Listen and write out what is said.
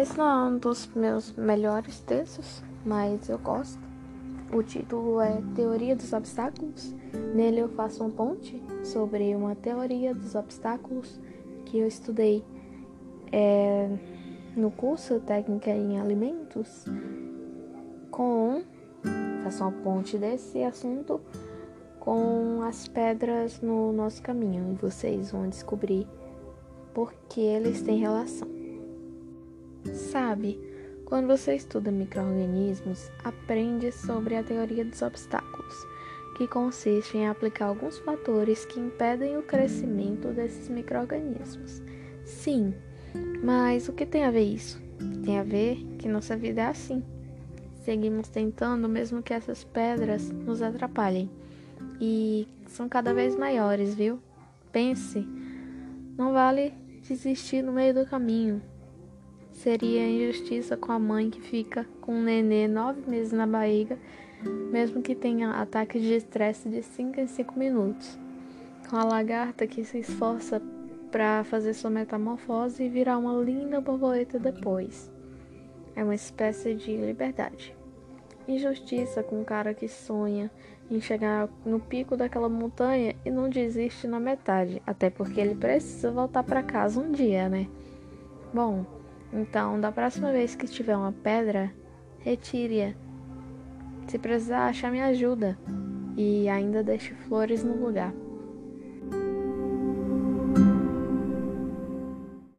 Esse não é um dos meus melhores textos, mas eu gosto. O título é Teoria dos Obstáculos. Nele eu faço uma ponte sobre uma teoria dos obstáculos que eu estudei é, no curso Técnica em Alimentos com faço uma ponte desse assunto com as pedras no nosso caminho e vocês vão descobrir por que eles têm relação. Sabe, quando você estuda microorganismos, aprende sobre a teoria dos obstáculos, que consiste em aplicar alguns fatores que impedem o crescimento desses microorganismos. Sim, mas o que tem a ver isso? Tem a ver que nossa vida é assim. Seguimos tentando, mesmo que essas pedras nos atrapalhem. E são cada vez maiores, viu? Pense, não vale desistir no meio do caminho. Seria injustiça com a mãe que fica com um nenê nove meses na barriga, mesmo que tenha ataques de estresse de 5 em 5 minutos. Com a lagarta que se esforça para fazer sua metamorfose e virar uma linda borboleta depois. É uma espécie de liberdade. Injustiça com o cara que sonha em chegar no pico daquela montanha e não desiste na metade, até porque ele precisa voltar para casa um dia, né? Bom, então da próxima vez que tiver uma pedra, retire-a. Se precisar, achar me ajuda e ainda deixe flores no lugar.